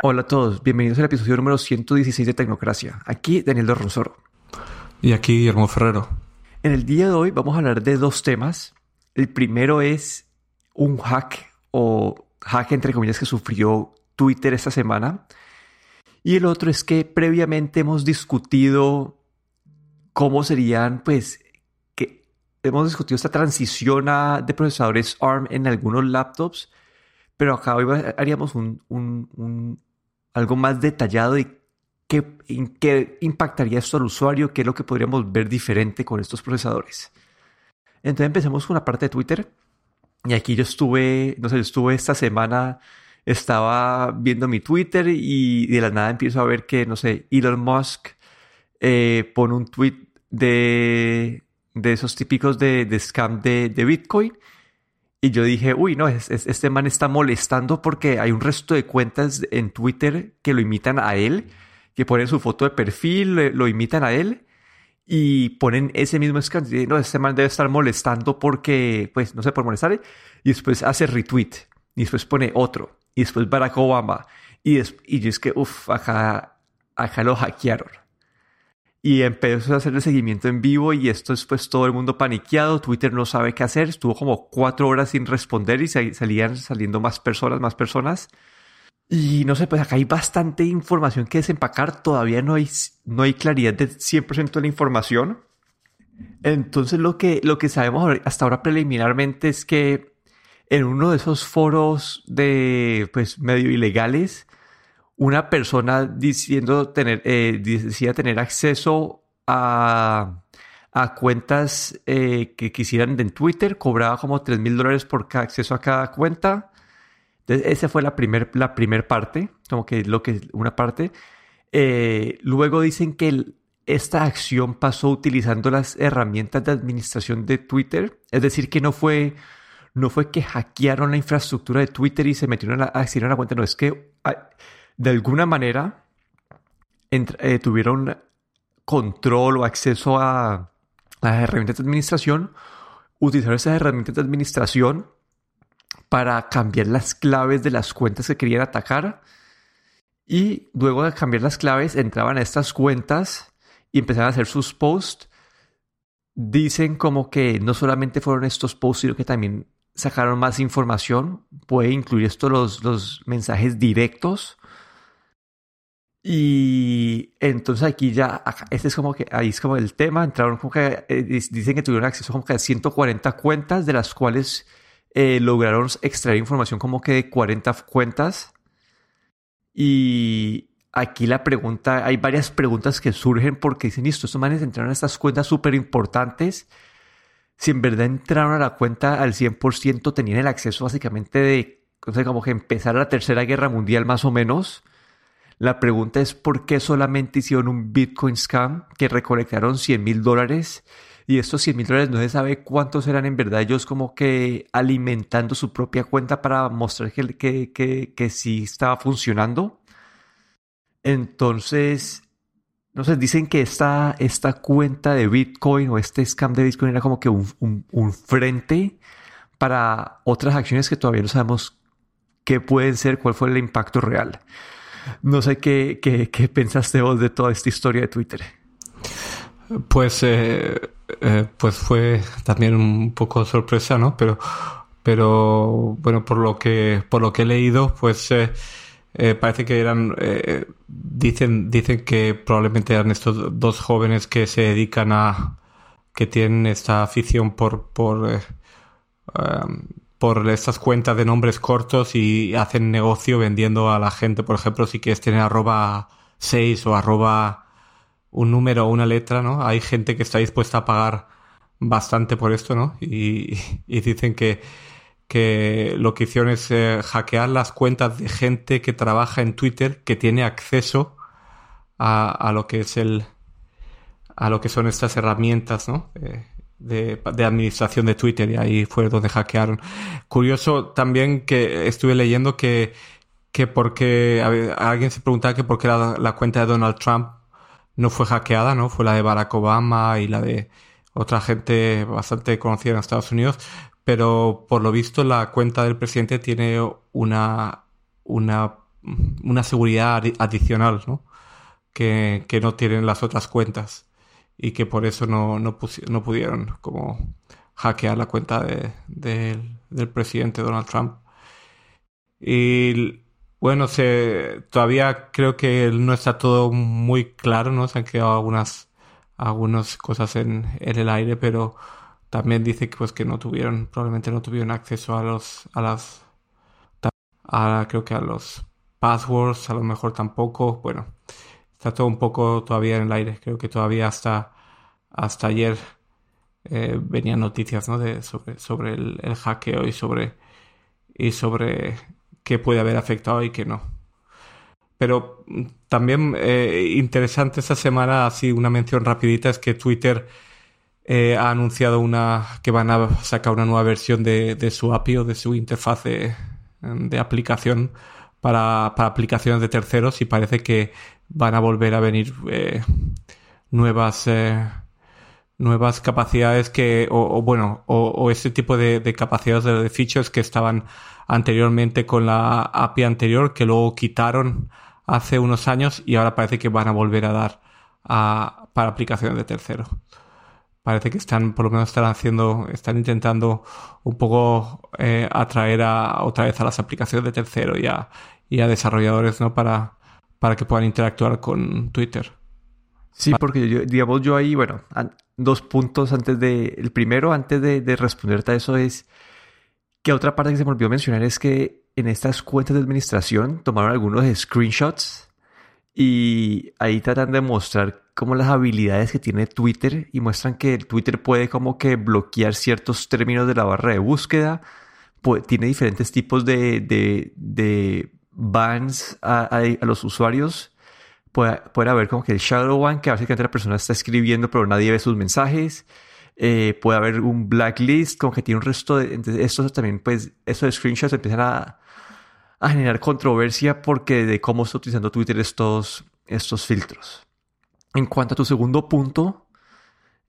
Hola a todos, bienvenidos al episodio número 116 de Tecnocracia. Aquí Daniel de Rosoro. Y aquí Guillermo Ferrero. En el día de hoy vamos a hablar de dos temas. El primero es un hack o hack entre comillas que sufrió Twitter esta semana. Y el otro es que previamente hemos discutido cómo serían, pues, que hemos discutido esta transición a, de procesadores ARM en algunos laptops, pero acá hoy haríamos un, algo más detallado de qué, qué impactaría esto al usuario, qué es lo que podríamos ver diferente con estos procesadores. Entonces empecemos con la parte de Twitter. Y aquí yo estuve, no sé, yo estuve esta semana, estaba viendo mi Twitter y de la nada empiezo a ver que, no sé, Elon Musk eh, pone un tweet de, de esos típicos de, de scam de, de, Bitcoin. Y yo dije, uy, no, este man está molestando porque hay un resto de cuentas en Twitter que lo imitan a él, que ponen su foto de perfil, lo imitan a él y ponen ese mismo scam. No, este man debe estar molestando porque, pues, no sé, por molestar. Y después hace retweet. Y después pone otro. Y después Barack Obama. Y, y es que, uff, acá, acá lo hackearon. Y empezó a hacer el seguimiento en vivo y esto es pues todo el mundo paniqueado, Twitter no sabe qué hacer, estuvo como cuatro horas sin responder y salían saliendo más personas, más personas. Y no sé, pues acá hay bastante información que desempacar. Todavía no hay, no hay claridad de 100% de la información. Entonces lo que, lo que sabemos hasta ahora preliminarmente es que en uno de esos foros de, pues, medio ilegales, una persona diciendo tener, eh, decía tener acceso a, a cuentas eh, que quisieran en Twitter, cobraba como 3 mil dólares por acceso a cada cuenta. Esa fue la primera la primer parte, como que lo que una parte. Eh, luego dicen que esta acción pasó utilizando las herramientas de administración de Twitter, es decir, que no fue, no fue que hackearon la infraestructura de Twitter y se metieron a, a la cuenta, no, es que ah, de alguna manera eh, tuvieron control o acceso a las herramientas de administración, utilizaron esas herramientas de administración para cambiar las claves de las cuentas que querían atacar. Y luego de cambiar las claves, entraban a estas cuentas y empezaban a hacer sus posts. Dicen como que no solamente fueron estos posts, sino que también sacaron más información. Puede incluir esto los, los mensajes directos. Y entonces aquí ya, este es como que, ahí es como el tema, entraron como que, eh, dicen que tuvieron acceso como que a 140 cuentas, de las cuales eh, lograron extraer información como que de 40 cuentas. Y aquí la pregunta, hay varias preguntas que surgen porque dicen, listo, estos manes entraron a estas cuentas súper importantes. Si en verdad entraron a la cuenta al 100%, tenían el acceso básicamente de, o sea, como que empezar la tercera guerra mundial más o menos. La pregunta es por qué solamente hicieron un Bitcoin scam que recolectaron 100 mil dólares y estos 100 mil dólares no se sabe cuántos eran en verdad ellos como que alimentando su propia cuenta para mostrar que, que, que, sí estaba funcionando. Entonces, no sé, dicen que esta, esta cuenta de Bitcoin o este scam de Bitcoin era como que un, un, frente para otras acciones que todavía no sabemos qué pueden ser, cuál fue el impacto real. No sé qué, qué, qué pensaste vos de toda esta historia de Twitter. Pues eh, eh, pues fue también un poco sorpresa, ¿no? Pero, pero bueno, por lo que, por lo que he leído, pues eh, eh, parece que eran, dicen, dicen que probablemente eran estos dos jóvenes que se dedican a, que tienen esta afición por, por, por estas cuentas de nombres cortos y hacen negocio vendiendo a la gente, por ejemplo, si quieres tener arroba 6 o arroba un número o una letra, ¿no? Hay gente que está dispuesta a pagar bastante por esto, ¿no? Y, dicen que, que lo que hicieron es eh, hackear las cuentas de gente que trabaja en Twitter que tiene acceso a, a, lo que es el a lo que son estas herramientas, ¿no? Eh, de, de, administración de Twitter y ahí fue donde hackearon. Curioso también que estuve leyendo que, que porque alguien se preguntaba que por qué la, la cuenta de Donald Trump no fue hackeada, ¿no? Fue la de Barack Obama y la de otra gente bastante conocida en Estados Unidos, pero por lo visto la cuenta del presidente tiene una, una una seguridad adicional, ¿no? Que, no tienen las otras cuentas y que por eso no, no, no pudieron como hackear la cuenta de, del presidente Donald Trump. Y bueno, se, todavía creo que no está todo muy claro, ¿no? Se han quedado algunas, algunas cosas en, en el aire, pero también dice que pues que no tuvieron, probablemente no tuvieron acceso a los, a las, a, creo que a los passwords, a lo mejor tampoco. Bueno, está todo un poco todavía en el aire. Creo que todavía hasta, hasta ayer eh, venían noticias ¿no? de, sobre, sobre el, hackeo y sobre, y sobre qué puede haber afectado y qué no. Pero mm, también eh, interesante esta semana, así una mención rapidita, es que Twitter eh, ha anunciado una que van a sacar una nueva versión de, de su API o de su interfaz de, aplicación para, aplicaciones de terceros y parece que van a volver a venir eh, nuevas eh, nuevas capacidades que o, bueno o, o, este tipo de, capacidades de, de features que estaban anteriormente con la API anterior que luego quitaron hace unos años y ahora parece que van a volver a dar a, para aplicaciones de terceros parece que están, por lo menos están haciendo, están intentando un poco eh, atraer a, otra vez a las aplicaciones de tercero y a, y a desarrolladores, ¿no? Para, para que puedan interactuar con Twitter. Sí, porque yo, digamos yo ahí, bueno, dos puntos antes de, el primero, antes de, de responderte a eso es que otra parte que se me olvidó mencionar es que en estas cuentas de administración tomaron algunos screenshots y ahí tratan de mostrar como las habilidades que tiene Twitter y muestran que Twitter puede como que bloquear ciertos términos de la barra de búsqueda, tiene diferentes tipos de, de, bans a, los usuarios. Puede, puede, haber como que el shadow ban, que básicamente la persona está escribiendo pero nadie ve sus mensajes. Eh, puede haber un blacklist, como que tiene un resto de... Entonces, esto también, pues, estos screenshots empiezan a, a generar controversia porque de cómo está utilizando Twitter estos, estos filtros. En cuanto a tu segundo punto,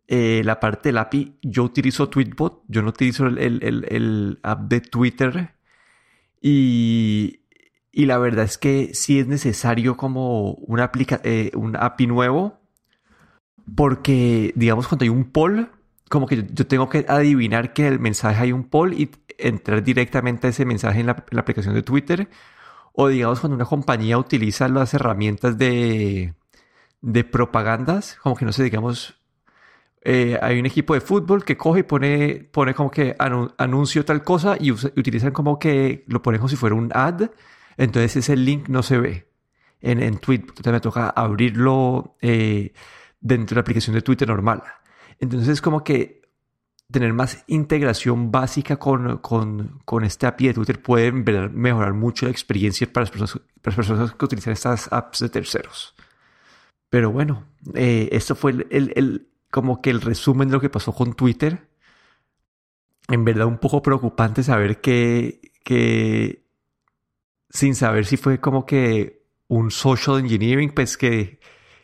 eh, la parte del API, yo utilizo Tweetbot, yo no utilizo el, el, el, app de Twitter y, y, la verdad es que sí es necesario como una aplica eh, un API nuevo porque, digamos, cuando hay un poll, como que yo, tengo que adivinar que el mensaje hay un poll y entrar directamente a ese mensaje en la, en la aplicación de Twitter. O digamos, cuando una compañía utiliza las herramientas de, de propagandas, como que no sé, digamos, eh, hay un equipo de fútbol que coge y pone, pone como que anuncio tal cosa y utilizan como que lo ponen como si fuera un ad, entonces ese link no se ve en, en Twitter, entonces me toca abrirlo eh, dentro de la aplicación de Twitter normal. Entonces es como que tener más integración básica con, con, con este API de Twitter puede mejorar mucho la experiencia para las personas, para las personas que utilizan estas apps de terceros. Pero bueno, eh, esto fue el, el, como que el resumen de lo que pasó con Twitter. En verdad un poco preocupante saber que, que sin saber si fue como que un social engineering, pues que,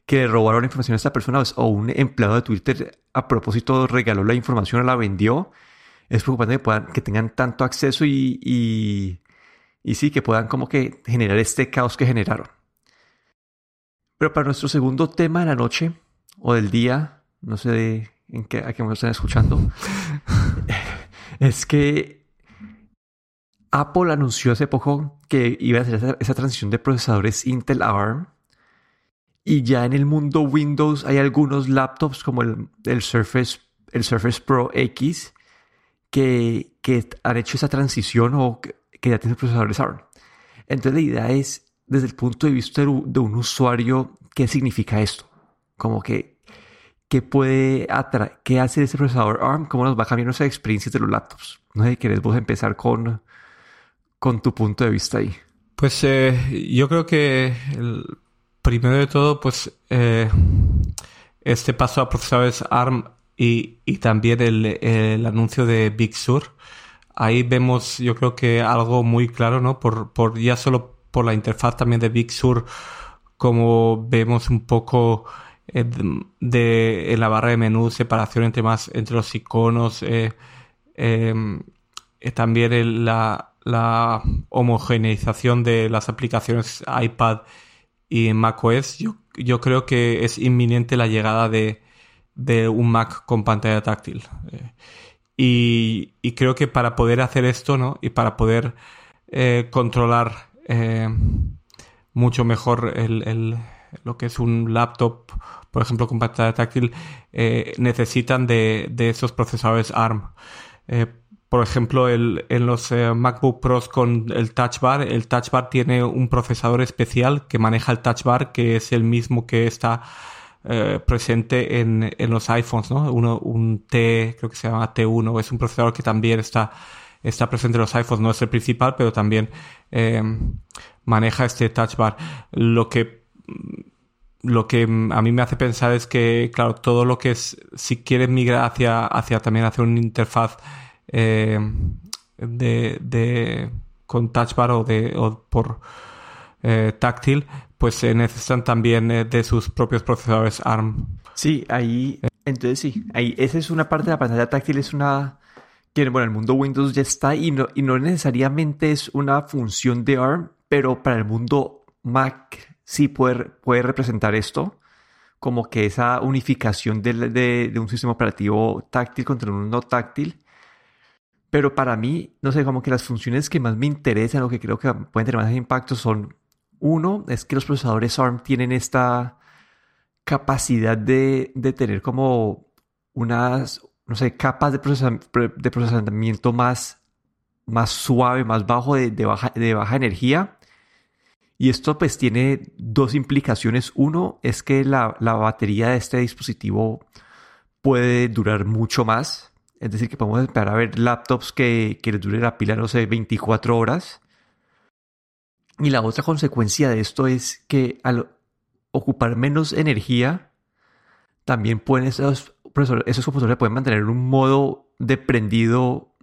que le robaron la información a esta persona o un empleado de Twitter a propósito regaló la información o la vendió. Es preocupante que, puedan, que tengan tanto acceso y, y, y sí, que puedan como que generar este caos que generaron. Pero para nuestro segundo tema de la noche o del día, no sé en qué, a qué me están escuchando, es que Apple anunció hace poco que iba a hacer esa, transición de procesadores Intel ARM. Y ya en el mundo Windows hay algunos laptops como el, Surface, el Surface Pro X que, que, han hecho esa transición o que, ya tienen procesadores ARM. Entonces la idea es desde el punto de vista de un usuario, ¿qué significa esto? Como que, ¿qué puede atraer? ¿Qué hace ese procesador ARM? ¿Cómo nos va a cambiar nuestra experiencia de los laptops? No sé, ¿querés empezar con, con tu punto de vista ahí? Pues eh, yo creo que primero de todo, pues eh, este paso a procesadores ARM y, y también el, el, anuncio de Big Sur, ahí vemos yo creo que algo muy claro, ¿no? Por, por ya solo por la interfaz también de Big Sur, como vemos un poco eh, de, la barra de menú, separación entre más entre los iconos, em, también la, la homogeneización de las aplicaciones iPad y macOS, yo, yo creo que es inminente la llegada de, un Mac con pantalla táctil. Eh, y, creo que para poder hacer esto, ¿no? Y para poder eh, controlar eh, mucho mejor el, lo que es un laptop, por ejemplo, con pantalla táctil, necesitan de, de, esos procesadores ARM por ejemplo, el, en los eh, MacBook Pros con el Touch Bar, el Touch Bar tiene un procesador especial que maneja el Touch Bar, que es el mismo que está eh, presente en, en, los iPhones, ¿no? Uno, un T, creo que se llama T1, es un procesador que también está, está presente en los iPhones, no es el principal, pero también eh, maneja este Touch Bar. Lo que lo que a mí me hace pensar es que, claro, todo lo que es, si quieres migrar hacia, hacia también hacia una interfaz eh, de, de, con touch bar o, de, o por eh, táctil, pues se necesitan también eh, de sus propios procesadores ARM. Sí, ahí, entonces sí, ahí, esa es una parte de la pantalla táctil, es una que, bueno, el mundo Windows ya está y no, y no necesariamente es una función de ARM, pero para el mundo Mac sí puede, puede representar esto como que esa unificación de, de, un sistema operativo táctil contra un no táctil pero para mí, no sé, como que las funciones que más me interesan o que creo que pueden tener más impacto son, uno, es que los procesadores ARM tienen esta capacidad de, de tener como unas, no sé, capas de, de procesamiento más, más suave, más bajo, de, de, baja, de baja energía. Y esto pues tiene dos implicaciones. Uno es que la, la batería de este dispositivo puede durar mucho más. Es decir, que podemos esperar a ver laptops que, que les dure la pila, no sé, 24 horas. Y la otra consecuencia de esto es que al ocupar menos energía, también pueden esos, esos computadores pueden mantener un modo de prendido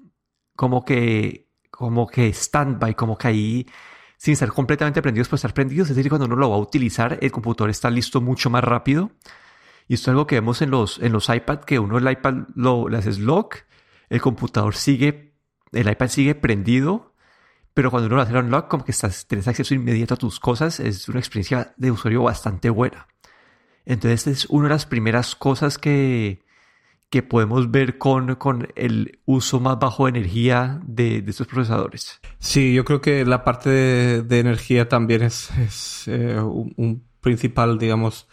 como que, como que standby, como que ahí sin estar completamente prendidos, pues estar prendidos. Es decir, cuando uno lo va a utilizar, el computador está listo mucho más rápido y esto es algo que vemos en los, en los iPad, que uno el iPad lo, le haces lock, el computador sigue, el iPad sigue prendido, pero cuando uno lo hace unlock, como que tienes acceso inmediato a tus cosas, es una experiencia de usuario bastante buena. Entonces, es una de las primeras cosas que, que podemos ver con, con el uso más bajo de energía de, de estos procesadores. Sí, yo creo que la parte de, energía también es, es eh, un, principal, digamos,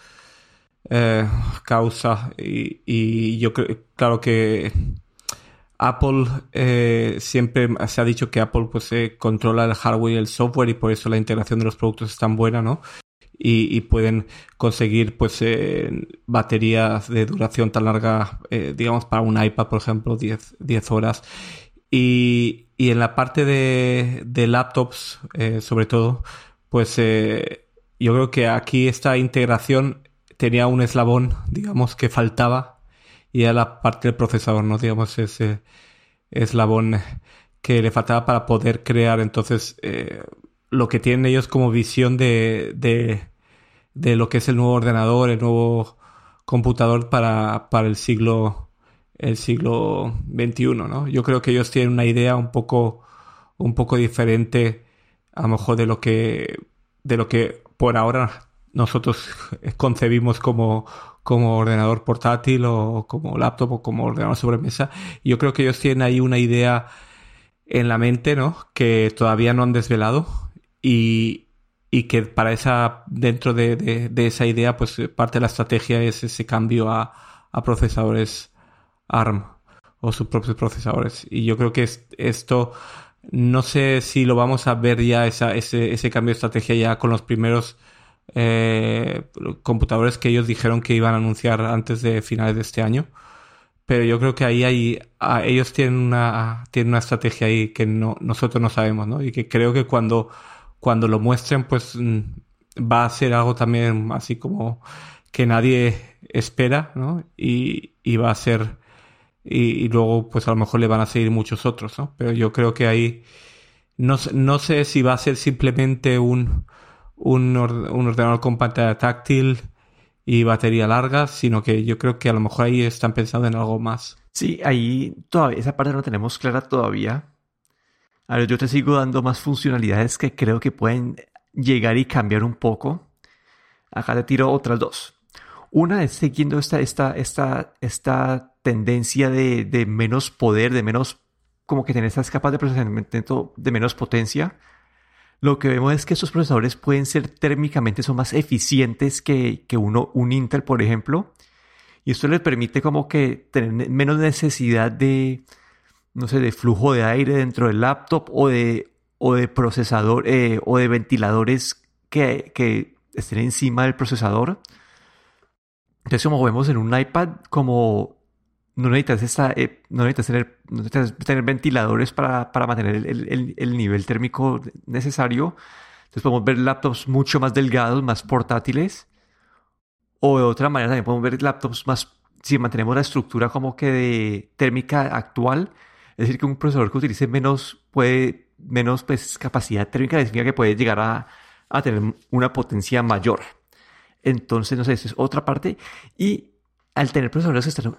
eh, causa. Y, yo creo, claro que Apple eh, siempre se ha dicho que Apple pues eh, controla el hardware y el software y por eso la integración de los productos es tan buena, ¿no? Y, pueden conseguir pues baterías de duración tan larga, digamos para un iPad por ejemplo, 10, 10 horas. Y, y, en la parte de, de laptops, sobre todo, pues yo creo que aquí esta integración tenía un eslabón, digamos, que faltaba y era la parte del procesador, ¿no? Digamos, ese eslabón que le faltaba para poder crear entonces eh, lo que tienen ellos como visión de, de, de, lo que es el nuevo ordenador, el nuevo computador para, para el siglo el siglo XXI, ¿no? Yo creo que ellos tienen una idea un poco un poco diferente a lo mejor de lo que de lo que por ahora nosotros concebimos como, como ordenador portátil o como laptop o como ordenador sobremesa. Yo creo que ellos tienen ahí una idea en la mente, ¿no? Que todavía no han desvelado y, y que para esa, dentro de, de, esa idea, pues parte de la estrategia es ese cambio a, a procesadores ARM o sus propios procesadores. Y yo creo que esto, no sé si lo vamos a ver ya, esa, ese, ese cambio de estrategia ya con los primeros eh, computadores que ellos dijeron que iban a anunciar antes de finales de este año. Pero yo creo que ahí hay, ellos tienen una, tienen una estrategia ahí que no, nosotros no sabemos, ¿no? Y que creo que cuando, cuando lo muestren, pues mm, va a ser algo también así como que nadie espera, ¿no? Y, y va a ser, y, y, luego pues a lo mejor le van a seguir muchos otros, ¿no? Pero yo creo que ahí, no, no sé si va a ser simplemente un, un, ordenador con pantalla táctil y batería larga, sino que yo creo que a lo mejor ahí están pensando en algo más. Sí, ahí todavía esa parte no tenemos clara todavía. A ver, yo te sigo dando más funcionalidades que creo que pueden llegar y cambiar un poco. Acá te tiro otras dos. Una es siguiendo esta, esta, esta, esta tendencia de, de menos poder, de menos, como que tener estas capas de procesamiento de menos potencia. Lo que vemos es que estos procesadores pueden ser térmicamente, son más eficientes que, que uno, un Intel, por ejemplo. Y esto les permite como que tener menos necesidad de, no sé, de flujo de aire dentro del laptop o de, o de procesador eh, o de ventiladores que, que estén encima del procesador. Entonces, como vemos en un iPad, como no necesitas, esta, eh, no necesitas, tener, no necesitas tener ventiladores para, para mantener el, el, el, nivel térmico necesario. Entonces podemos ver laptops mucho más delgados, más portátiles. O de otra manera también podemos ver laptops más, si mantenemos la estructura como que de térmica actual, es decir, que un procesador que utilice menos, puede, menos pues, capacidad térmica significa que puede llegar a, a tener una potencia mayor. Entonces, no sé, eso es otra parte. Y al tener procesadores que están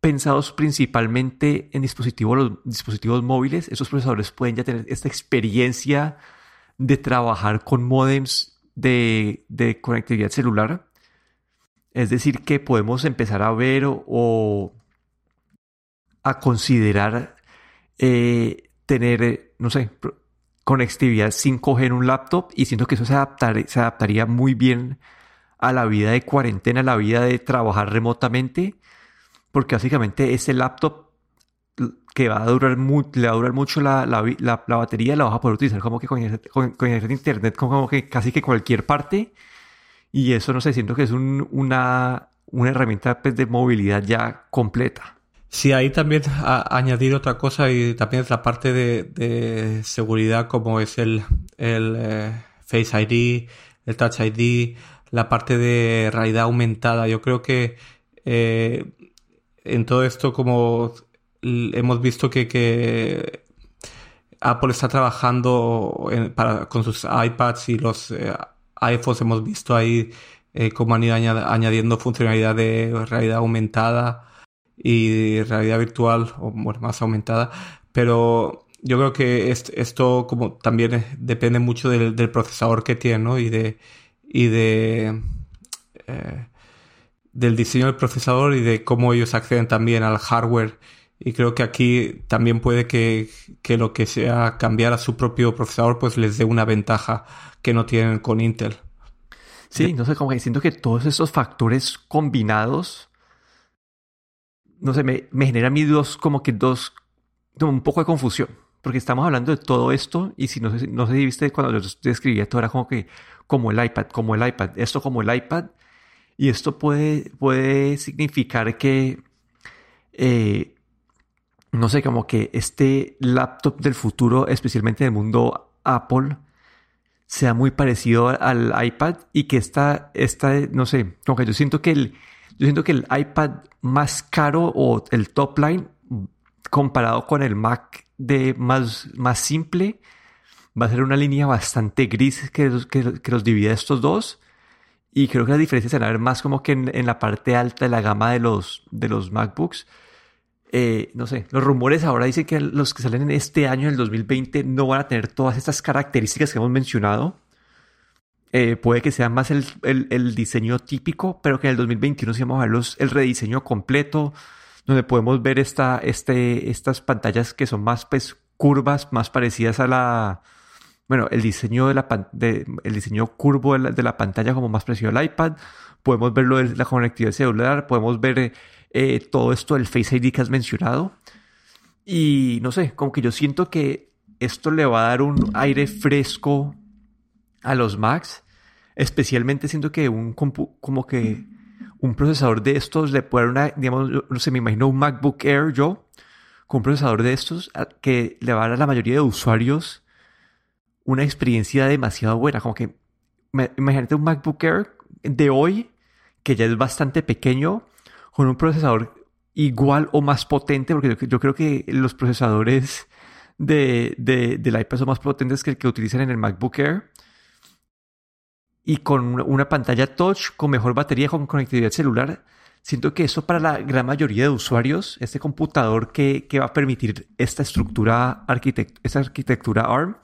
pensados principalmente en dispositivos, dispositivos móviles, esos procesadores pueden ya tener esta experiencia de trabajar con modems de, conectividad celular. Es decir, que podemos empezar a ver o, a considerar eh, tener, no sé, conectividad 5G en un laptop y siento que eso se, se adaptaría muy bien a la vida de cuarentena, a la vida de trabajar remotamente, porque básicamente ese laptop que va a durar, le va a durar mucho la, la, batería, la vas a poder utilizar como que con, con, con internet, como que casi que cualquier parte. Y eso, no sé, siento que es un, una, una herramienta pues, de movilidad ya completa. Sí, ahí también a, añadir otra cosa y también es la parte de, de seguridad como es el, el eh, Face ID, el Touch ID, la parte de realidad aumentada. Yo creo que eh, en todo esto como hemos visto que, que Apple está trabajando para, con sus iPads y los eh, iPhones, hemos visto ahí eh, cómo han ido añadiendo funcionalidad de realidad aumentada y realidad virtual, o bueno, más aumentada, pero yo creo que esto como también depende mucho del, procesador que tiene, ¿no? Y de, y de eh, del diseño del procesador y de cómo ellos acceden también al hardware. Y creo que aquí también puede que, que lo que sea cambiar a su propio procesador pues les dé una ventaja que no tienen con Intel. Sí, no sé, como que siento que todos esos factores combinados, no sé, me, me genera a mí dos, como que dos, un poco de confusión. Porque estamos hablando de todo esto y si no sé, no sé si viste cuando yo describía todo era como que como el iPad, como el iPad, esto como el iPad. Y esto puede, puede significar que, eh, no sé, como que este laptop del futuro, especialmente en el mundo Apple, sea muy parecido al iPad y que esta, esta, no sé, como que yo siento que el, yo siento que el iPad más caro o el top line comparado con el Mac de más, más simple, va a ser una línea bastante gris que, que, que los divide estos dos. Y creo que las diferencias se van a ver más como que en, la parte alta de la gama de los, de los MacBooks. Eh, no sé, los rumores ahora dicen que los que salen en este año, en el 2020, no van a tener todas estas características que hemos mencionado. Eh, puede que sea más el, el, diseño típico, pero que en el 2021 sí vamos a ver los, el rediseño completo, donde podemos ver esta, este, estas pantallas que son más pues, curvas, más parecidas a la, bueno, el diseño, de la, de, el diseño curvo de la, pantalla como más parecido al iPad. Podemos ver lo de la conectividad celular, podemos ver eh, todo esto del Face ID que has mencionado. Y no sé, como que yo siento que esto le va a dar un aire fresco a los Macs. Especialmente siento que un como que un procesador de estos le puede dar una, digamos, no sé, me imagino un MacBook Air yo, con un procesador de estos que le va a dar a la mayoría de usuarios una experiencia demasiado buena. Como que, imagínate un MacBook Air de hoy, que ya es bastante pequeño, con un procesador igual o más potente, porque yo, creo que los procesadores de, de, del iPad son más potentes que el que utilizan en el MacBook Air. Y con una pantalla touch, con mejor batería, con conectividad celular, siento que eso para la gran mayoría de usuarios, este computador que, va a permitir esta estructura, esta arquitectura ARM,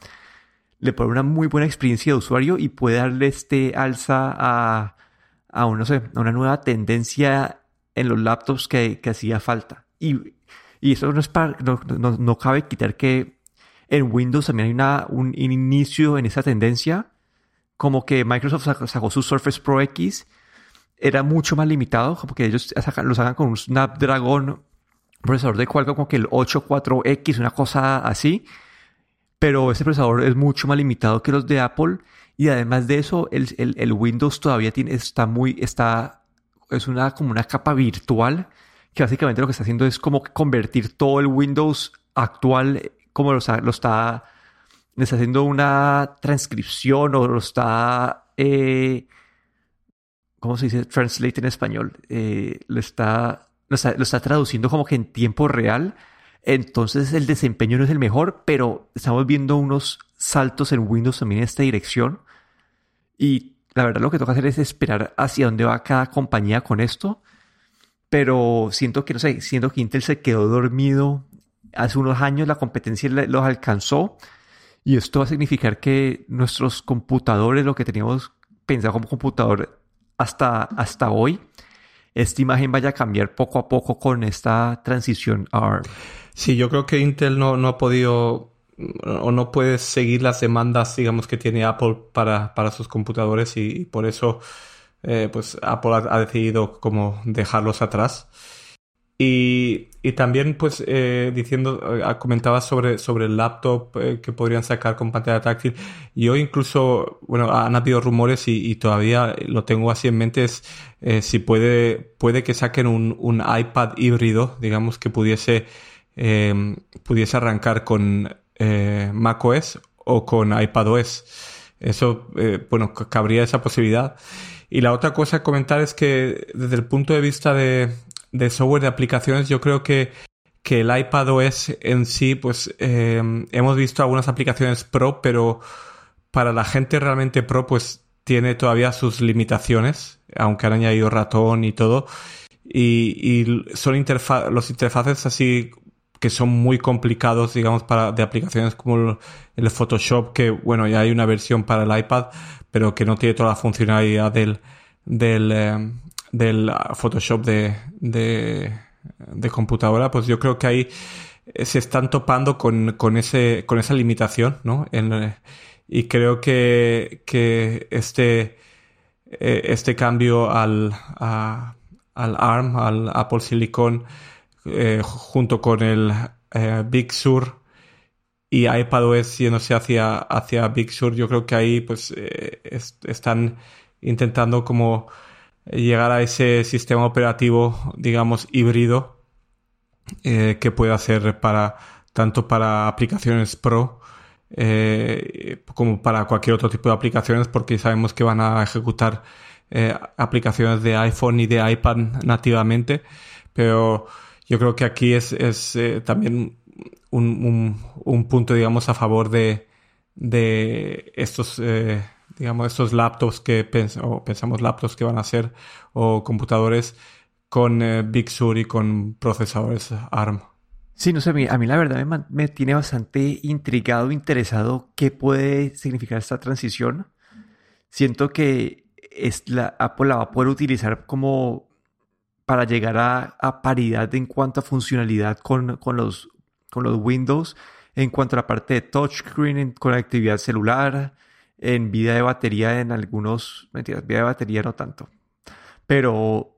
le pone una muy buena experiencia de usuario y puede darle este alza a, a, no sé, a una nueva tendencia en los laptops que, hacía falta. Y, eso no, es para, no, cabe quitar que en Windows también hay una, un, inicio en esa tendencia, como que Microsoft sacó, su Surface Pro X, era mucho más limitado, como que ellos lo sacan con un Snapdragon, un procesador de Qualcomm como que el 84X, una cosa así, pero ese procesador es mucho más limitado que los de Apple y además de eso el, Windows todavía tiene, está muy, está, es una como una capa virtual que básicamente lo que está haciendo es como convertir todo el Windows actual como lo, lo está, está haciendo una transcripción o lo está, eh, ¿cómo se dice? Translate en español. Eh, lo, está, lo está traduciendo como que en tiempo real entonces el desempeño no es el mejor, pero estamos viendo unos saltos en Windows también en esta dirección. Y la verdad lo que toca hacer es esperar hacia dónde va cada compañía con esto. Pero siento que, no sé, siento que Intel se quedó dormido. Hace unos años la competencia los alcanzó. Y esto va a significar que nuestros computadores, lo que teníamos pensado como computador hasta, hasta hoy, esta imagen vaya a cambiar poco a poco con esta transición ARM. Sí, yo creo que Intel no, no ha podido o no puede seguir las demandas, digamos, que tiene Apple para, para sus computadores y, por eso eh, pues Apple ha, decidido como dejarlos atrás. Y, y también pues eh, diciendo, eh, comentaba sobre, sobre el laptop que podrían sacar con pantalla táctil. Yo incluso, bueno, han habido rumores y, y todavía lo tengo así en mente, es si puede, puede que saquen un, un iPad híbrido, digamos, que pudiese Em, pudiese arrancar con eh, macOS o con iPadOS. Eso, eh, bueno, cabría esa posibilidad. Y la otra cosa a comentar es que desde el punto de vista de, software de aplicaciones, yo creo que, que el iPadOS en sí, pues em, hemos visto algunas aplicaciones pro, pero para la gente realmente pro, pues tiene todavía sus limitaciones, aunque han añadido ratón y todo. Y, son los interfaces así que son muy complicados, digamos, para, de aplicaciones como el, Photoshop, que, bueno, ya hay una versión para el iPad, pero que no tiene toda la funcionalidad del, del, eh, del Photoshop de, de, de, computadora, pues yo creo que ahí se están topando con, con, ese, con esa limitación, ¿no? y creo que, que este, eh, este cambio al, al ARM, al Apple Silicon, eh, junto con el eh, Big Sur y iPadOS yéndose hacia, hacia Big Sur, yo creo que ahí pues eh, están intentando como llegar a ese sistema operativo, digamos, híbrido que puede hacer para tanto para aplicaciones pro como para cualquier otro tipo de aplicaciones porque sabemos que van a ejecutar aplicaciones de iPhone y de iPad nativamente. Pero yo creo que aquí es, es eh, también un, un, punto, digamos, a favor de, de estos, eh, digamos, estos laptops que pensamos laptops que van a ser o computadores con eh, Big Sur y con procesadores ARM. Sí, no sé, a mí, la verdad me, me, tiene bastante intrigado, interesado qué puede significar esta transición. Siento que es la, Apple la va a poder utilizar como para llegar a, paridad en cuanto a funcionalidad con, los, con los Windows, en cuanto a la parte de touchscreen, en conectividad celular, en vida de batería en algunos, mentiras, vida de batería no tanto. Pero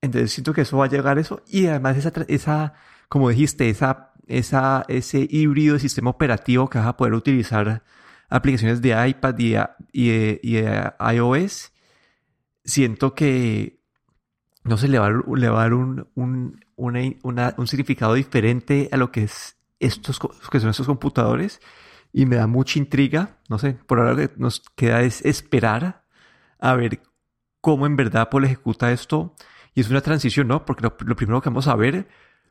entonces siento que eso va a llegar a eso y además esa, esa como dijiste, esa, esa, ese híbrido de sistema operativo que vas a poder utilizar aplicaciones de iPad y y de iOS, siento que no se le va, le va a dar un, un, un significado diferente a lo que es estos que son estos computadores y me da mucha intriga. No sé, por ahora lo nos queda es esperar a ver cómo en verdad Apple ejecuta esto. Y es una transición, ¿no? Porque lo, primero que vamos a ver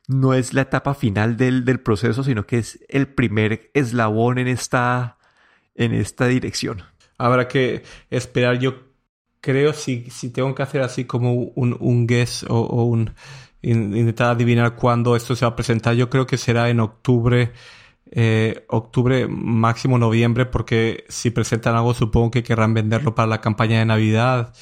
no es la etapa final del, del, proceso, sino que es el primer eslabón en esta, en esta dirección. Habrá que esperar. Yo creo si, si tengo que hacer así como un, un guess o, un intentar adivinar cuándo esto se va a presentar, yo creo que será en octubre, eh, octubre máximo noviembre, porque si presentan algo supongo que querrán venderlo para la campaña de Navidad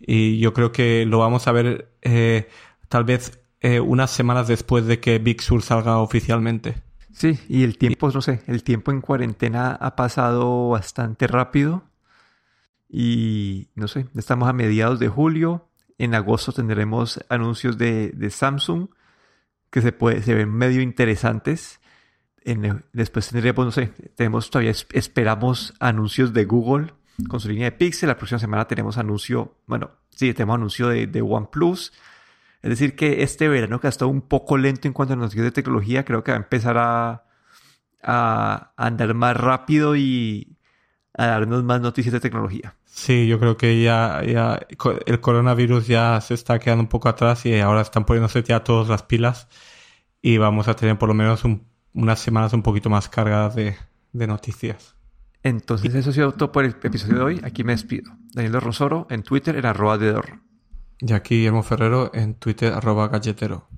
y yo creo que lo vamos a ver eh, tal vez eh, unas semanas después de que Big Sur salga oficialmente. Sí, y el tiempo, no sé, el tiempo en cuarentena ha pasado bastante rápido. Y no sé, estamos a mediados de julio. En agosto tendremos anuncios de, Samsung que se, puede, se ven medio interesantes. En, después tendremos, no sé, tenemos todavía, esperamos anuncios de Google con su línea de Pixel. La próxima semana tenemos anuncio, bueno, sí, tenemos anuncio de, de OnePlus. Es decir, que este verano que ha estado un poco lento en cuanto a noticias de tecnología, creo que va a empezar a, a andar más rápido y a darnos más noticias de tecnología. Sí, yo creo que ya, ya el coronavirus ya se está quedando un poco atrás y ahora están poniéndose ya todas las pilas y vamos a tener por lo menos unas semanas un poquito más cargadas de, de noticias. Entonces eso ha sido todo por el episodio de hoy. Aquí me despido. Daniel Rosoro en Twitter en arroba de y aquí Guillermo Ferrero en Twitter arroba galletero.